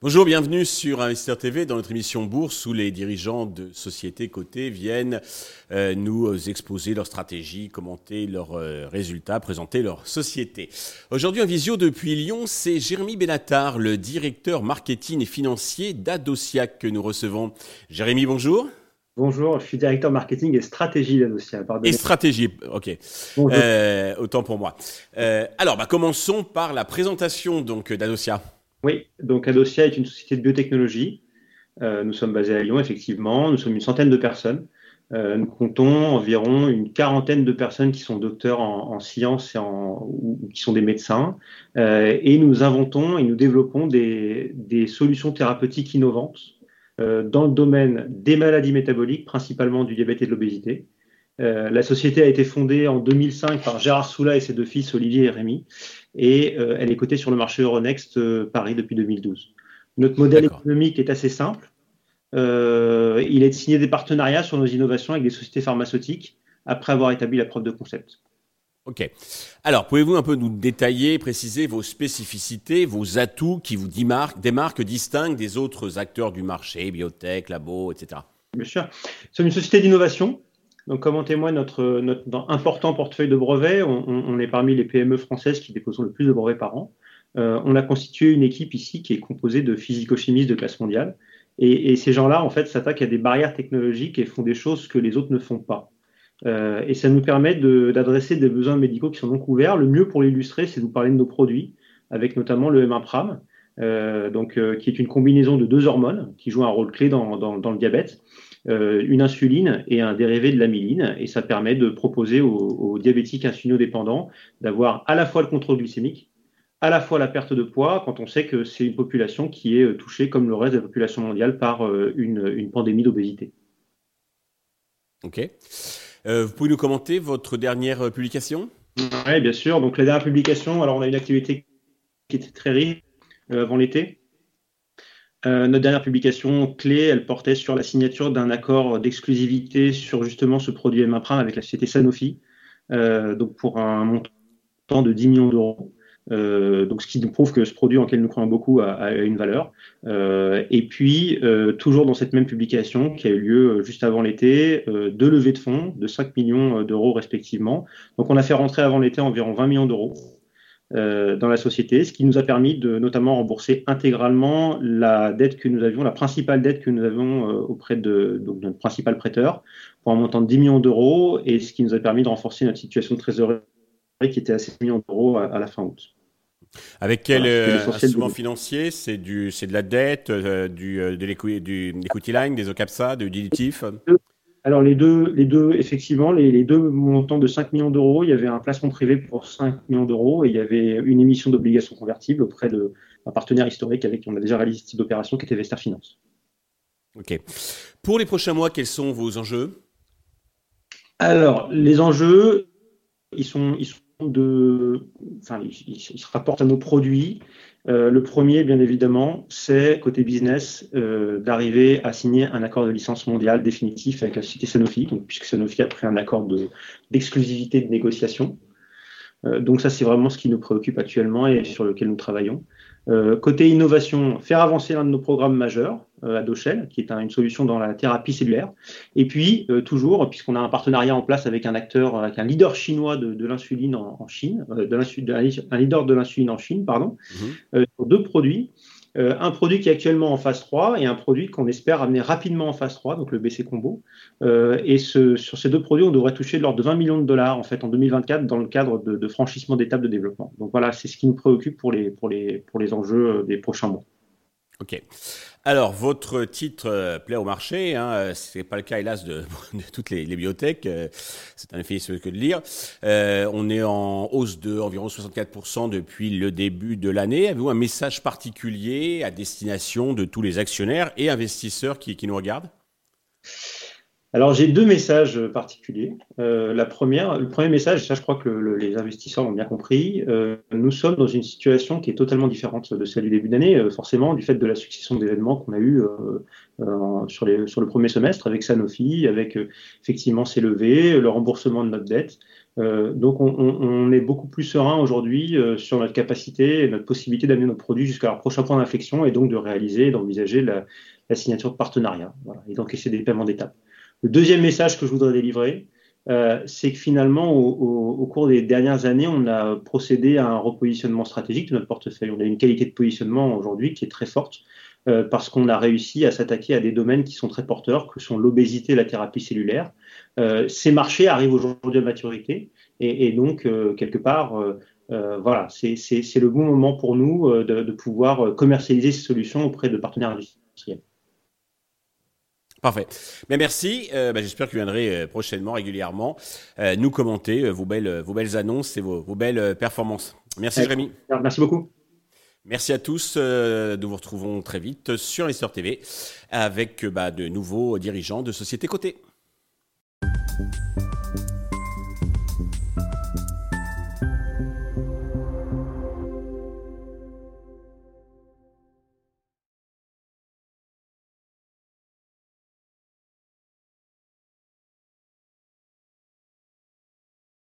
Bonjour, bienvenue sur Investir TV dans notre émission Bourse où les dirigeants de sociétés cotées viennent euh, nous exposer leurs stratégies, commenter leurs euh, résultats, présenter leur société. Aujourd'hui en visio depuis Lyon, c'est Jérémy Benatar, le directeur marketing et financier d'Adociac que nous recevons. Jérémy, bonjour. Bonjour, je suis directeur marketing et stratégie d'Adociac. Et stratégie, ok. Euh, autant pour moi. alors, bah, commençons par la présentation donc d'Adociac. Oui, donc Adosia est une société de biotechnologie. Euh, nous sommes basés à Lyon, effectivement. Nous sommes une centaine de personnes. Euh, nous comptons environ une quarantaine de personnes qui sont docteurs en, sciences et en, ou qui sont des médecins. Euh, et nous inventons et nous développons des, des solutions thérapeutiques innovantes dans le domaine des maladies métaboliques, principalement du diabète et de l'obésité. la société a été fondée en 2005 par Gérard Soula et ses deux fils Olivier et Rémi et euh, elle est cotée sur le marché Euronext euh, Paris depuis 2012. Notre modèle économique est assez simple. Euh, il est de signer des partenariats sur nos innovations avec des sociétés pharmaceutiques après avoir établi la preuve de concept. Ok. Alors, pouvez-vous un peu nous détailler, préciser vos spécificités, vos atouts qui vous démarquent, démarquent distinguent des autres acteurs du marché, biotech, labo, etc. Bien sûr. C'est une société d'innovation donc, comme en témoigne notre, notre important portefeuille de brevets, on, est parmi les PME françaises qui déposent le plus de brevets par an. Euh, on a constitué une équipe ici qui est composée de physico-chimistes de classe mondiale. Et, ces gens-là, en fait, s'attaquent à des barrières technologiques et font des choses que les autres ne font pas. Euh, et ça nous permet d'adresser des besoins médicaux qui sont non couverts. Le mieux pour l'illustrer, c'est de vous parler de nos produits, avec notamment le M1 euh, donc, qui est une combinaison de deux hormones qui jouent un rôle clé dans, le diabète. Euh, une insuline et un dérivé de l'amyline. Et ça permet de proposer aux, diabétiques insulinodépendants d'avoir à la fois le contrôle glycémique, à la fois la perte de poids, quand on sait que c'est une population qui est euh, touchée, comme le reste de la population mondiale, par euh, une, pandémie d'obésité. Ok. Vous pouvez nous commenter votre dernière publication? Oui, bien sûr. Donc, la dernière publication, alors on a une activité qui était très riche avant l'été. Euh, notre dernière publication clé, elle portait sur la signature d'un accord d'exclusivité sur justement ce produit MAPRIM avec la société Sanofi, euh, donc pour un montant de 10 millions d'euros. Euh, donc, ce qui nous prouve que ce produit en lequel nous croyons beaucoup a, une valeur. et puis, toujours dans cette même publication qui a eu lieu juste avant l'été, deux levées de fonds de 5 millions d'euros respectivement. Donc, on a fait rentrer avant l'été environ 20 millions d'euros. Euh, dans la société, ce qui nous a permis de notamment rembourser intégralement la dette que nous avions, la principale dette que nous avions euh, auprès de donc, notre principal prêteur, pour un montant de 10 millions d'euros, et ce qui nous a permis de renforcer notre situation de trésorerie qui était à 6 millions d'euros à, la fin août. Avec quel euh, instrument financier? C'est du, c'est de la dette, du, de l'equity line, des OCAPSA, du dilutif alors les deux, les deux effectivement, les, deux montants de 5 millions d'euros, il y avait un placement privé pour 5 millions d'euros et il y avait une émission d'obligations convertibles auprès d'un partenaire historique avec qui on a déjà réalisé ce type d'opération qui était Vester Finance. Ok. Pour les prochains mois, quels sont vos enjeux? Alors, les enjeux, ils sont, ils sont de, enfin, ils se rapportent à nos produits. Euh, le premier, bien évidemment, c'est côté business euh, d'arriver à signer un accord de licence mondiale définitif avec la société Sanofi, puisque Sanofi a pris un accord d'exclusivité de, négociation. Euh, donc ça, c'est vraiment ce qui nous préoccupe actuellement et sur lequel nous travaillons. Côté innovation, faire avancer l'un de nos programmes majeurs, euh, Adoshell, qui est une solution dans la thérapie cellulaire. Et puis, euh, toujours, puisqu'on a un partenariat en place avec un acteur, avec un leader chinois de, l'insuline en, Chine, de un leader de l'insuline en Chine, pardon, mmh. deux produits euh, un produit qui est actuellement en phase 3 et un produit qu'on espère amener rapidement en phase 3, donc le BC Combo. Euh, et sur ces deux produits, on devrait toucher de l'ordre de 20 millions de dollars en fait en 2024 dans le cadre de, franchissement d'étapes de développement. Donc voilà, c'est ce qui nous préoccupe pour les, pour les, pour les enjeux euh, des prochains mois. Ok. Alors, votre titre euh, plaît au marché. Hein, Ce n'est pas le cas, hélas, de, toutes les, bibliothèques. Euh, c'est un effet que de lire. Euh, on est en hausse de environ 64% depuis le début de l'année. Avez-vous un message particulier à destination de tous les actionnaires et investisseurs qui nous regardent? Alors j'ai deux messages particuliers. Euh, la première, le premier message, ça je crois que les investisseurs l'ont bien compris, euh, nous sommes dans une situation qui est totalement différente de celle du début d'année, euh, forcément du fait de la succession d'événements qu'on a eu sur, le premier semestre avec Sanofi, avec effectivement ses levées, le remboursement de notre dette. donc on, est beaucoup plus serein aujourd'hui sur notre capacité et notre possibilité d'amener nos produits jusqu'à leur prochain point d'inflexion et donc de réaliser, d'envisager la, signature de partenariat voilà, et d'encaisser des paiements d'étape. Le deuxième message que je voudrais délivrer, euh, c'est que finalement, au, cours des dernières années, on a procédé à un repositionnement stratégique de notre portefeuille. On a une qualité de positionnement aujourd'hui qui est très forte euh, parce qu'on a réussi à s'attaquer à des domaines qui sont très porteurs, que sont l'obésité et la thérapie cellulaire. Euh, ces marchés arrivent aujourd'hui à maturité et, donc, quelque part, voilà, c'est le bon moment pour nous de, de pouvoir commercialiser ces solutions auprès de partenaires industriels. Parfait. Mais merci. Euh, bah, j'espère que vous viendrez euh, prochainement, régulièrement, euh, nous commenter vos belles, vos belles annonces et vos, belles performances. Merci, Jérémy. Merci beaucoup. Merci à tous. nous vous retrouvons très vite sur Investor TV avec bah, de nouveaux dirigeants de sociétés cotées.